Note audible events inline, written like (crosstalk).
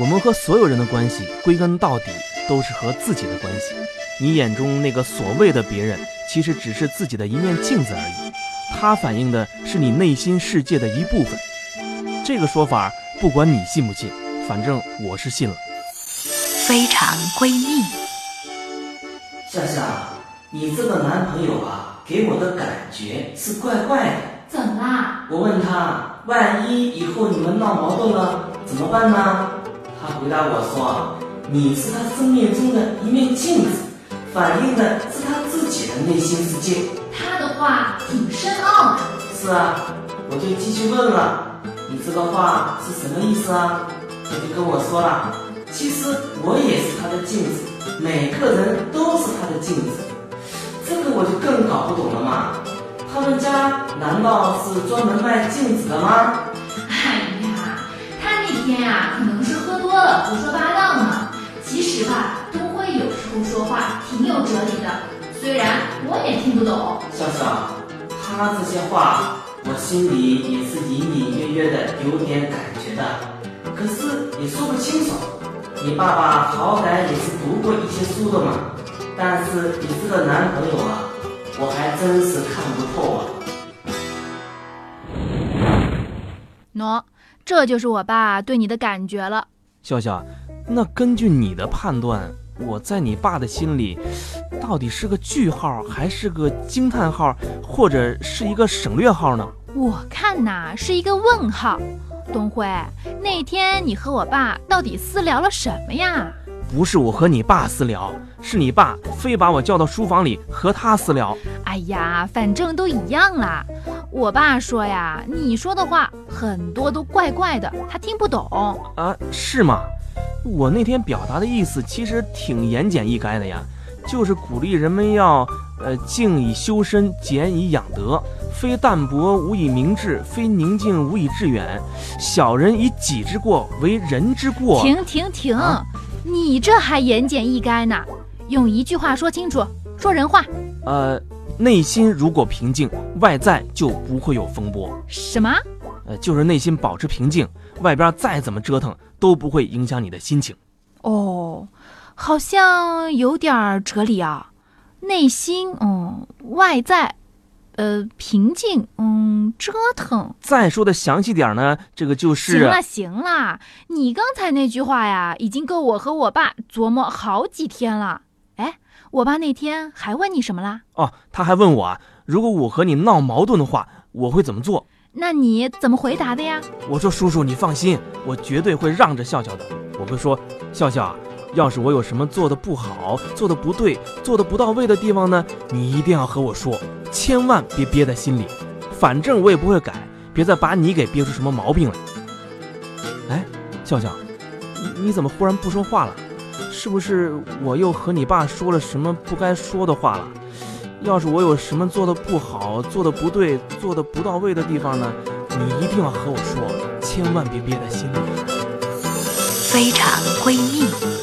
我们和所有人的关系，归根到底都是和自己的关系。你眼中那个所谓的别人，其实只是自己的一面镜子而已，它反映的是你内心世界的一部分。这个说法，不管你信不信，反正我是信了。非常闺蜜，夏夏，你这个男朋友啊，给我的感觉是怪怪的。怎么啦？我问他，万一以后你们闹矛盾了怎么办呢？他回答我说，你是他生命中的一面镜子，反映的是他自己的内心世界。他的话挺深奥的。是啊，我就继续问了，你这个话是什么意思啊？他就跟我说了，其实我也是他的镜子，每个人都是他的镜子。这个我就更搞不懂了嘛。他们家难道是专门卖镜子的吗？哎呀，他那天啊、可能挺有哲理的，虽然我也听不懂。笑笑，他这些话我心里也是隐隐约约的有点感觉的，可是也说不清楚。你爸爸好歹也是读过一些书的嘛，但是你这个男朋友啊，我还真是看不透啊。喏、这就是我爸对你的感觉了。笑笑，那根据你的判断，我在你爸的心里，到底是个句号，还是个惊叹号，或者是一个省略号呢？我看呐是一个问号。东辉，那天你和我爸到底私聊了什么呀？不是我和你爸私聊，是你爸非把我叫到书房里和他私聊。哎呀，反正都一样啦。我爸说呀，你说的话很多都怪怪的，他听不懂。啊，是吗？我那天表达的意思其实挺言简意赅的呀，就是鼓励人们要，呃，静以修身，俭以养德，非淡泊无以明志，非宁静无以致远。小人以己之过为人之过。停 (laughs) 停停，啊你这还言简意赅呢？用一句话说清楚，说人话。呃，内心如果平静，外在就不会有风波。什么？呃，就是内心保持平静，外边再怎么折腾都不会影响你的心情。哦，好像有点哲理啊。内心，嗯，外在，呃，平静，嗯，折腾。再说的详细点呢，这个就是行了行了，你刚才那句话呀，已经够我和我爸琢磨好几天了。哎，我爸那天还问你什么啦？哦，他还问我啊，如果我和你闹矛盾的话，我会怎么做？那你怎么回答的呀？我说叔叔，你放心，我绝对会让着笑笑的。我会说，笑笑啊，要是我有什么做的不好、做的不对、做的不到位的地方呢，你一定要和我说，千万别憋在心里。反正我也不会改，别再把你给憋出什么毛病来。哎，笑笑，你你怎么忽然不说话了？是不是我又和你爸说了什么不该说的话了？要是我有什么做的不好、做的不对、做的不到位的地方呢，你一定要和我说，千万别憋在心里。非常闺蜜。